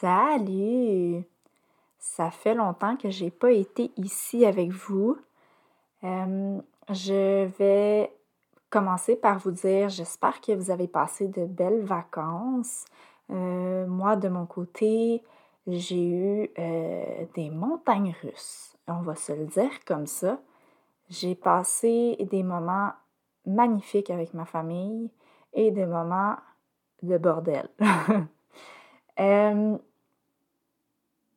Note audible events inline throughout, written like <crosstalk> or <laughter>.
Salut! Ça fait longtemps que j'ai pas été ici avec vous. Euh, je vais commencer par vous dire, j'espère que vous avez passé de belles vacances. Euh, moi, de mon côté, j'ai eu euh, des montagnes russes. On va se le dire comme ça. J'ai passé des moments magnifiques avec ma famille et des moments de bordel. <laughs> Euh,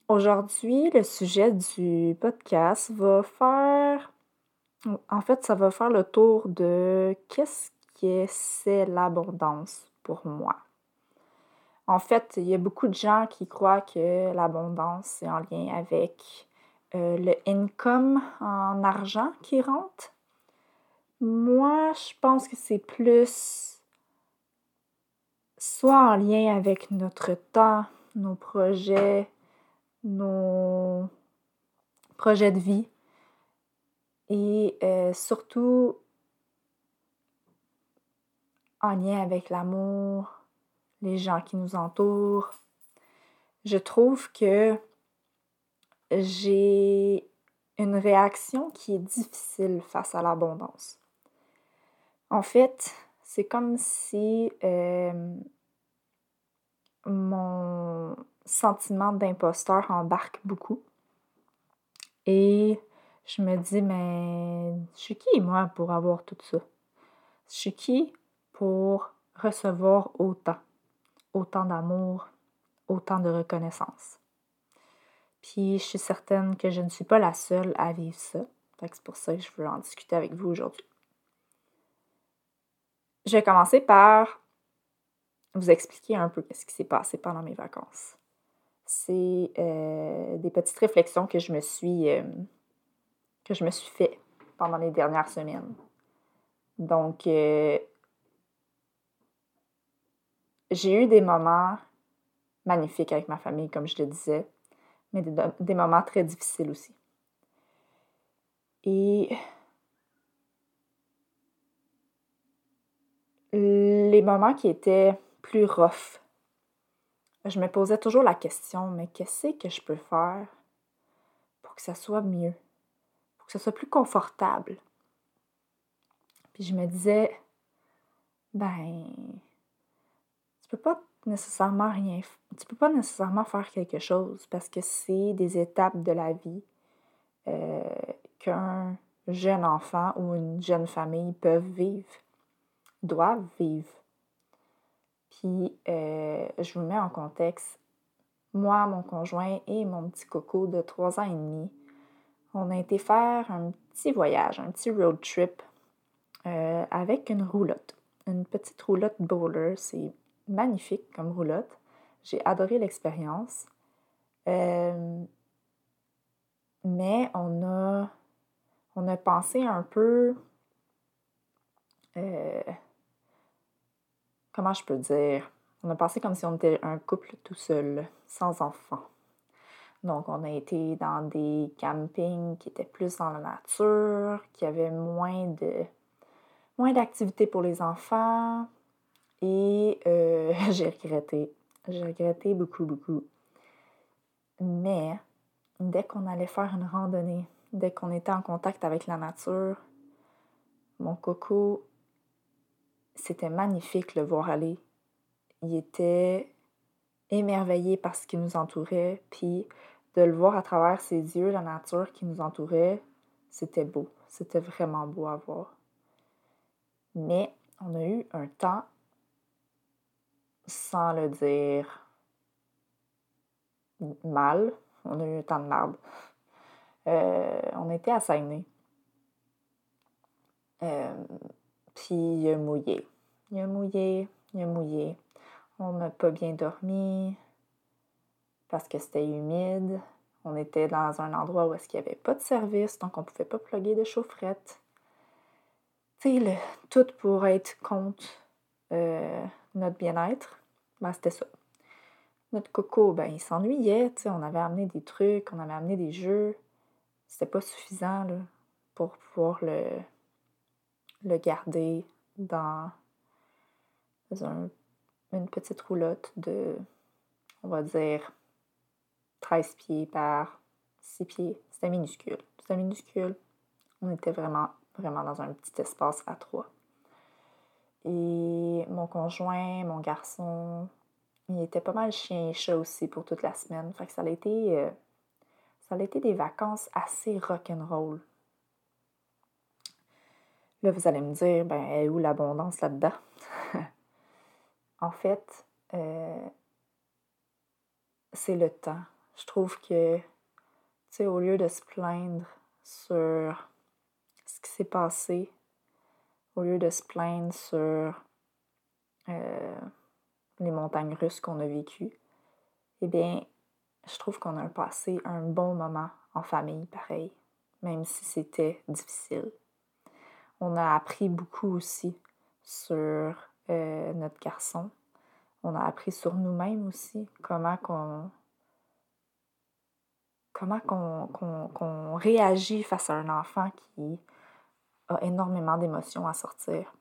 aujourd'hui, le sujet du podcast va faire. En fait, ça va faire le tour de qu'est-ce que c'est l'abondance pour moi. En fait, il y a beaucoup de gens qui croient que l'abondance est en lien avec euh, le income en argent qui rentre. Moi, je pense que c'est plus soit en lien avec notre temps, nos projets, nos projets de vie et euh, surtout en lien avec l'amour, les gens qui nous entourent. Je trouve que j'ai une réaction qui est difficile face à l'abondance. En fait, c'est comme si euh, mon sentiment d'imposteur embarque beaucoup. Et je me dis, mais je suis qui, moi, pour avoir tout ça? Je suis qui pour recevoir autant? Autant d'amour, autant de reconnaissance. Puis je suis certaine que je ne suis pas la seule à vivre ça. C'est pour ça que je veux en discuter avec vous aujourd'hui. Je vais commencer par vous expliquer un peu ce qui s'est passé pendant mes vacances. C'est euh, des petites réflexions que je me suis euh, que je me suis fait pendant les dernières semaines. Donc, euh, j'ai eu des moments magnifiques avec ma famille, comme je le disais, mais des, des moments très difficiles aussi. Et les moments qui étaient plus rough, je me posais toujours la question, mais qu'est-ce que je peux faire pour que ça soit mieux, pour que ça soit plus confortable? Puis je me disais, ben, tu peux pas nécessairement rien, tu peux pas nécessairement faire quelque chose parce que c'est des étapes de la vie euh, qu'un jeune enfant ou une jeune famille peuvent vivre doivent vivre. Puis, euh, je vous mets en contexte. Moi, mon conjoint et mon petit coco de trois ans et demi, on a été faire un petit voyage, un petit road trip euh, avec une roulotte. Une petite roulotte bowler. C'est magnifique comme roulotte. J'ai adoré l'expérience. Euh, mais on a, on a pensé un peu comment je peux dire, on a passé comme si on était un couple tout seul, sans enfants. Donc, on a été dans des campings qui étaient plus dans la nature, qui avaient moins de moins d'activités pour les enfants. Et euh, <laughs> j'ai regretté. J'ai regretté beaucoup, beaucoup. Mais dès qu'on allait faire une randonnée, dès qu'on était en contact avec la nature, mon coco c'était magnifique le voir aller. Il était émerveillés par ce qui nous entourait, puis de le voir à travers ses yeux, la nature qui nous entourait, c'était beau. C'était vraiment beau à voir. Mais on a eu un temps, sans le dire mal, on a eu un temps de merde. Euh, on était à. Euh, puis il a mouillé. Il a mouillé, il a mouillé. On n'a pas bien dormi parce que c'était humide. On était dans un endroit où est-ce qu'il n'y avait pas de service, donc on ne pouvait pas plugger de chaufferette. Tu sais, tout pour être contre euh, notre bien-être, ben, c'était ça. Notre coco, ben, il s'ennuyait, on avait amené des trucs, on avait amené des jeux. C'était pas suffisant pour pouvoir le, le garder dans une petite roulotte de, on va dire, 13 pieds par 6 pieds. C'était minuscule. C'était minuscule. On était vraiment, dans un petit espace à trois. Et mon conjoint, mon garçon, il était pas mal chien et chat aussi pour toute la semaine. Fait que ça a été, euh, ça a été des vacances assez rock'n'roll. Là, vous allez me dire, ben, où l'abondance là-dedans? <laughs> en fait, euh, c'est le temps. Je trouve que, tu sais, au lieu de se plaindre sur ce qui s'est passé, au lieu de se plaindre sur euh, les montagnes russes qu'on a vécues, eh bien, je trouve qu'on a passé un bon moment en famille, pareil, même si c'était difficile on a appris beaucoup aussi sur euh, notre garçon. On a appris sur nous-mêmes aussi, comment qu'on comment qu'on réagit face à un enfant qui a énormément d'émotions à sortir.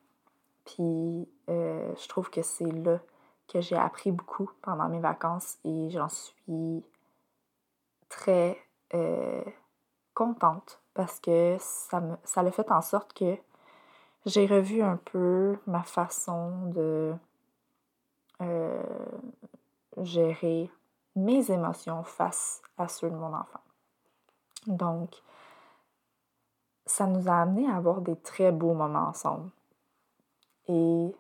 Puis euh, je trouve que c'est là que j'ai appris beaucoup pendant mes vacances et j'en suis très euh, contente parce que ça, me, ça fait en sorte que j'ai revu un peu ma façon de euh, gérer mes émotions face à ceux de mon enfant. Donc, ça nous a amené à avoir des très beaux moments ensemble. Et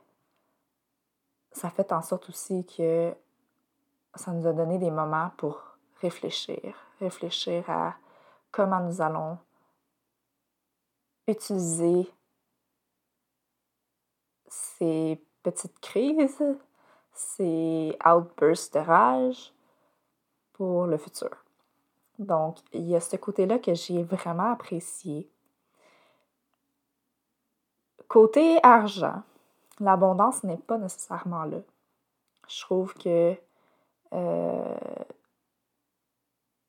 ça fait en sorte aussi que ça nous a donné des moments pour réfléchir, réfléchir à comment nous allons utiliser ces petites crises, ces outbursts de rage pour le futur. Donc, il y a ce côté-là que j'ai vraiment apprécié. Côté argent, l'abondance n'est pas nécessairement là. Je trouve que euh,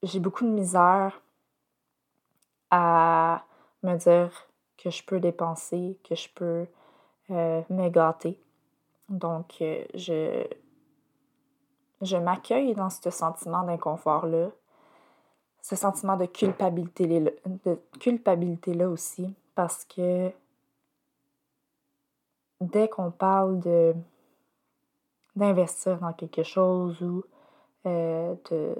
j'ai beaucoup de misère à me dire que je peux dépenser, que je peux euh. Donc, euh, je, je m'accueille dans ce sentiment d'inconfort-là, ce sentiment de culpabilité-là de culpabilité -là aussi, parce que dès qu'on parle de d'investir dans quelque chose ou euh, de,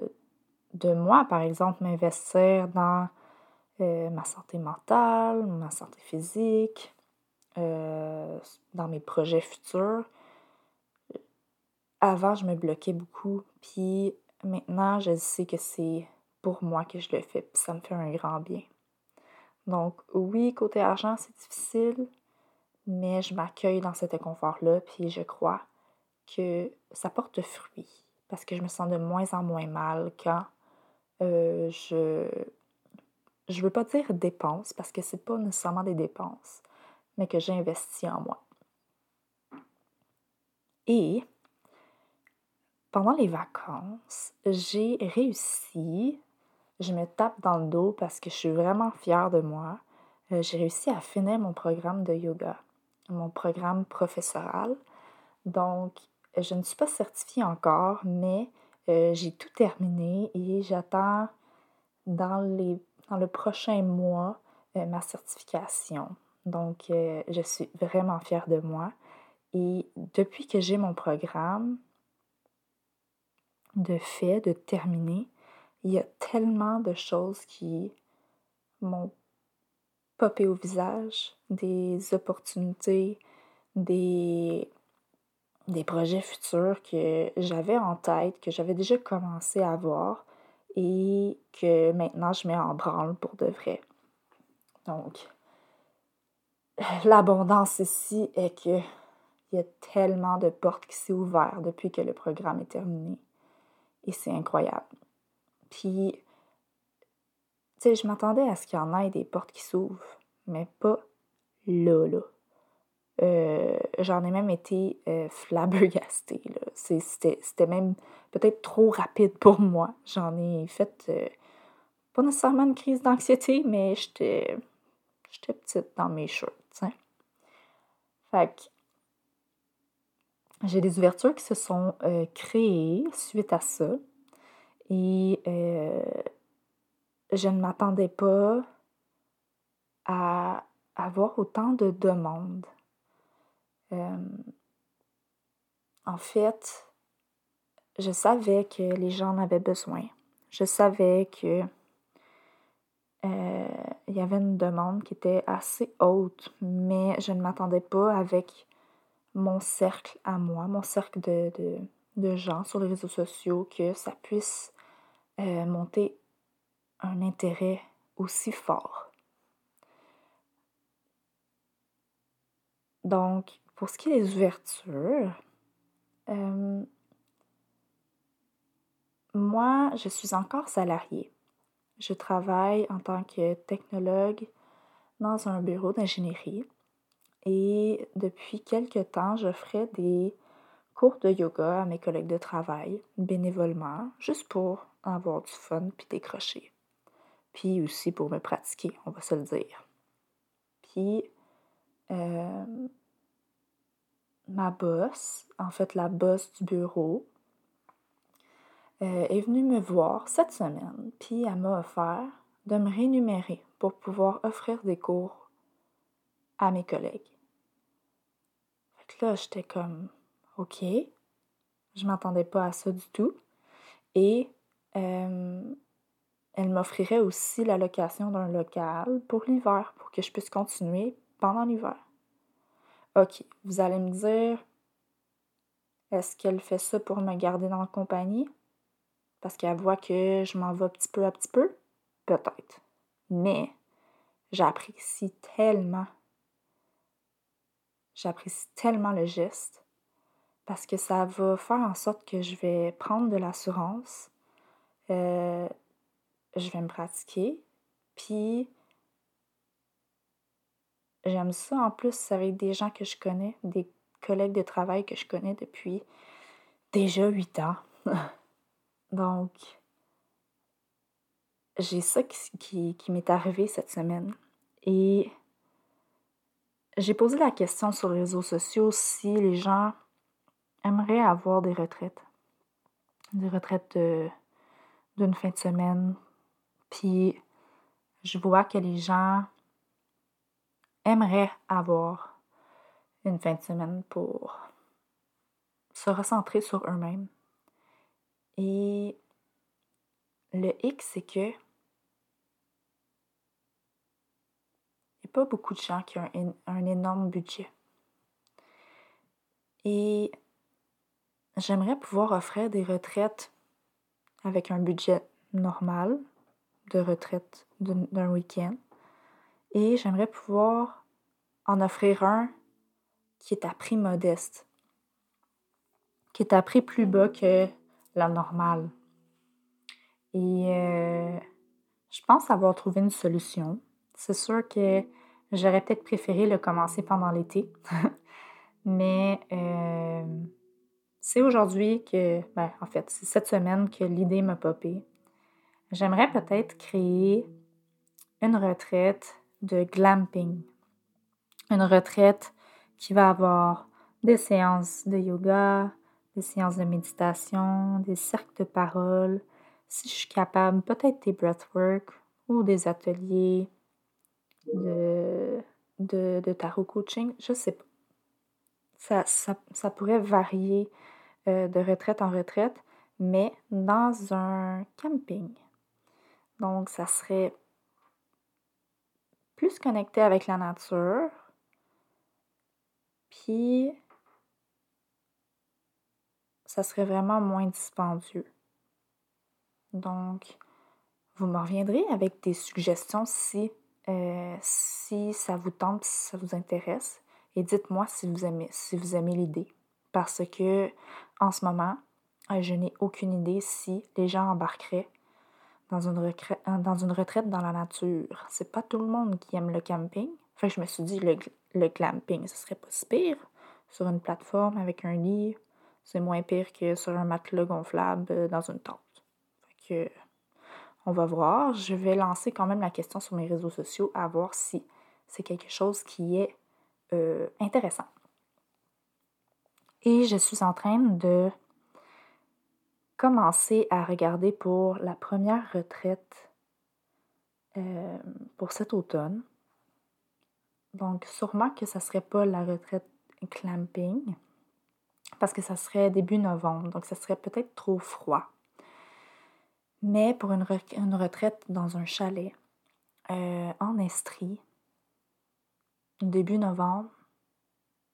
de moi, par exemple, m'investir dans ma santé mentale, ma santé physique, euh, dans mes projets futurs. Avant, je me bloquais beaucoup, puis maintenant, je sais que c'est pour moi que je le fais, puis ça me fait un grand bien. Donc, oui, côté argent, c'est difficile, mais je m'accueille dans cet inconfort-là, puis je crois que ça porte fruit, parce que je me sens de moins en moins mal quand euh, je. Je veux pas dire dépenses, parce que c'est pas nécessairement des dépenses, mais que j'ai investi en moi. Et pendant les vacances, j'ai réussi, je me tape dans le dos parce que je suis vraiment fière de moi, euh, j'ai réussi à finir mon programme de yoga, mon programme professoral. Donc, je ne suis pas certifiée encore, mais euh, j'ai tout terminé et j'attends dans, le prochain mois euh, ma certification. Donc, euh, je suis vraiment fière de moi. Et depuis que j'ai mon programme, de fait, de terminer. Il y a tellement de choses qui m'ont popé au visage, des opportunités, des, des projets futurs que j'avais en tête, que j'avais déjà commencé à voir et que maintenant je mets en branle pour de vrai. Donc, l'abondance ici est que il y a tellement de portes qui s'est ouvertes depuis que le programme est terminé. Et c'est incroyable. Puis, tu sais, je m'attendais à ce qu'il y en ait des portes qui s'ouvrent, mais pas là, là. Euh, j'en ai même été euh, flabbergastée. C'était même peut-être trop rapide pour moi. J'en ai fait euh, pas nécessairement une crise d'anxiété, mais j'étais petite dans mes Fait j'ai des ouvertures qui se sont euh, créées suite à ça. Et euh, je ne m'attendais pas à avoir autant de demandes. Euh, en fait, je savais que les gens en avaient besoin. Je savais que il y avait une demande qui était assez haute, mais je ne m'attendais pas avec mon cercle à moi, mon cercle de, de, gens sur les réseaux sociaux, que ça puisse euh, monter un intérêt aussi fort. Donc, pour ce qui est des ouvertures, euh, moi, je suis encore salariée. Je travaille en tant que technologue dans un bureau d'ingénierie. Et depuis quelque temps, je ferai des cours de yoga à mes collègues de travail, bénévolement, juste pour avoir du fun puis décrocher. Puis aussi pour me pratiquer, on va se le dire. Puis, euh, ma boss, en fait la boss du bureau, euh, est venue me voir cette semaine, puis elle m'a offert de me rémunérer pour pouvoir offrir des cours à mes collègues. Fait que là, j'étais comme, OK, je m'attendais pas à ça du tout. Et euh, elle m'offrirait aussi la location d'un local pour l'hiver, pour que je puisse continuer pendant l'hiver. OK, vous allez me dire, est-ce qu'elle fait ça pour me garder dans la compagnie? Parce qu'elle voit que je m'en vais petit peu à petit peu? Peut-être. Mais j'apprécie tellement J'apprécie tellement le geste parce que ça va faire en sorte que je vais prendre de l'assurance, euh, je vais me pratiquer, puis j'aime ça en plus avec des gens que je connais, des collègues de travail que je connais depuis déjà huit ans. <laughs> Donc, j'ai ça qui, qui m'est arrivé cette semaine. Et j'ai posé la question sur les réseaux sociaux si les gens aimeraient avoir des retraites. Des retraites d'une fin de semaine. Puis je vois que les gens aimeraient avoir une fin de semaine pour se recentrer sur eux-mêmes. Et le X, c'est que pas beaucoup de gens qui ont un, énorme budget. Et j'aimerais pouvoir offrir des retraites avec un budget normal de retraite d'un week-end. Et j'aimerais pouvoir en offrir un qui est à prix modeste, qui est à prix plus bas que la normale. Et euh, je pense avoir trouvé une solution. C'est sûr que J'aurais peut-être préféré le commencer pendant l'été. <laughs> Mais euh, c'est aujourd'hui que, ben, en fait, c'est cette semaine que l'idée m'a popé. J'aimerais peut-être créer une retraite de glamping. Une retraite qui va avoir des séances de yoga, des séances de méditation, des cercles de parole. Si je suis capable, peut-être des breathwork ou des ateliers de, de, tarot coaching, je sais pas. Ça, ça, pourrait varier euh, de retraite en retraite, mais dans un camping. Donc, ça serait plus connecté avec la nature. Puis, serait vraiment moins dispendieux. Donc, vous me reviendrez avec des suggestions si, euh, si ça vous tente, si ça vous intéresse. Et dites-moi si vous aimez, si vous aimez l'idée. Parce que en ce moment, euh, je n'ai aucune idée si les gens embarqueraient dans une, retraite, euh, dans une retraite dans la nature. C'est pas tout le monde qui aime le camping. Que je me suis dit, le, le ce serait pas si pire. Sur une plateforme avec un lit, c'est moins pire que sur un matelas gonflable euh, dans une tente. Fait que, on va voir. Je vais lancer quand même la question sur mes réseaux sociaux à voir si c'est quelque chose qui est intéressant. Et je suis en train de commencer à regarder pour la première retraite euh, pour cet automne. Donc, sûrement que ça ne serait pas la retraite clamping, parce que ça serait début novembre, donc ça serait peut-être trop froid. Mais pour une, retraite dans un chalet euh, en Estrie, début novembre,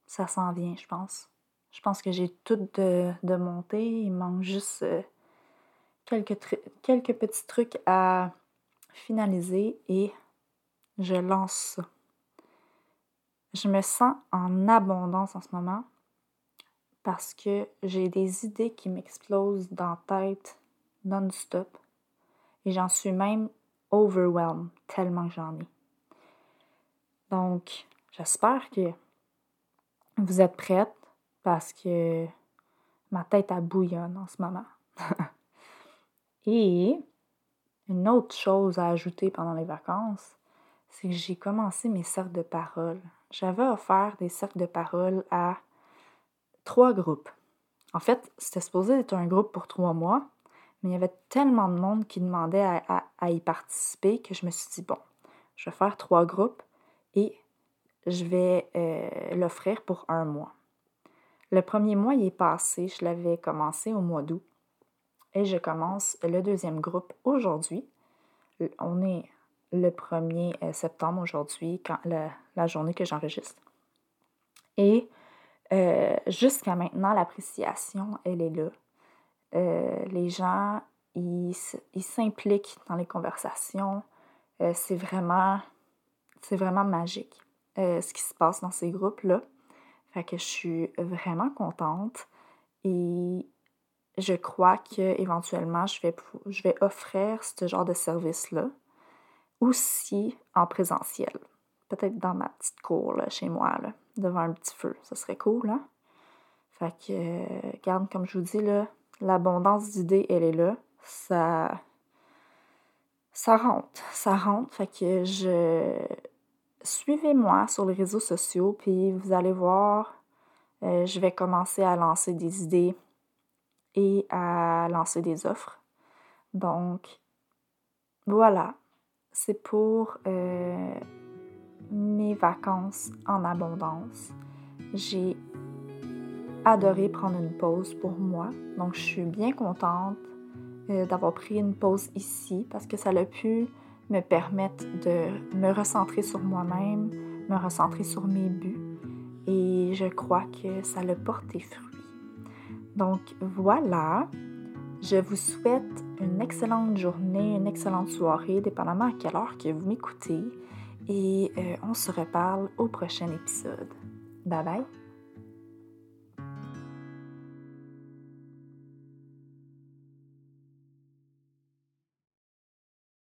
ça s'en vient, je pense. Je pense que j'ai tout de, de. Il manque juste euh, quelques, quelques petits trucs à finaliser et je lance ça. Je me sens en abondance en ce moment parce que j'ai des idées qui m'explosent dans la tête non-stop et j'en suis même overwhelmed tellement que j'en ai. Donc, j'espère que vous êtes prêtes parce que ma tête a bouillonne en ce moment. <laughs> Et une autre chose à ajouter pendant les vacances, c'est que j'ai commencé mes cercles de parole. J'avais offert des cercles de parole à trois groupes. En fait, c'était supposé être un groupe pour trois mois, mais il y avait tellement de monde qui demandait à, y participer que je me suis dit, bon, je vais faire trois groupes et je vais euh, l'offrir pour un mois. Le premier mois, il est passé. Je l'avais commencé au mois d'août. Et je commence le deuxième groupe aujourd'hui. On est le 1er euh, septembre aujourd'hui, la, la, journée que j'enregistre. Et euh, jusqu'à maintenant, l'appréciation, elle est là. Euh, les gens, ils s'impliquent dans les conversations. c'est vraiment, vraiment magique ce qui se passe dans ces groupes-là. Fait que je suis vraiment contente et je crois que éventuellement je vais, je vais offrir ce genre de service-là aussi en présentiel. Peut-être dans ma petite cour là, chez moi, là, devant un petit feu. Ça serait cool, hein? Fait que, regarde, comme je vous dis, là, l'abondance d'idées, elle est là. Ça. Ça rentre. Ça rentre. Fait que je suivez-moi sur les réseaux sociaux, puis vous allez voir, euh, je vais commencer à lancer des idées et à lancer des offres. Donc, voilà, c'est pour euh, mes vacances en abondance. J'ai adoré prendre une pause pour moi, donc je suis bien contente euh, d'avoir pris une pause ici parce que ça a pu me permettent de me recentrer sur moi-même, me recentrer sur mes buts. Et je crois que ça le porte fruit. Donc voilà, je vous souhaite une excellente journée, une excellente soirée, dépendamment à quelle heure que vous m'écoutez. Et euh, on se reparle au prochain épisode. Bye bye!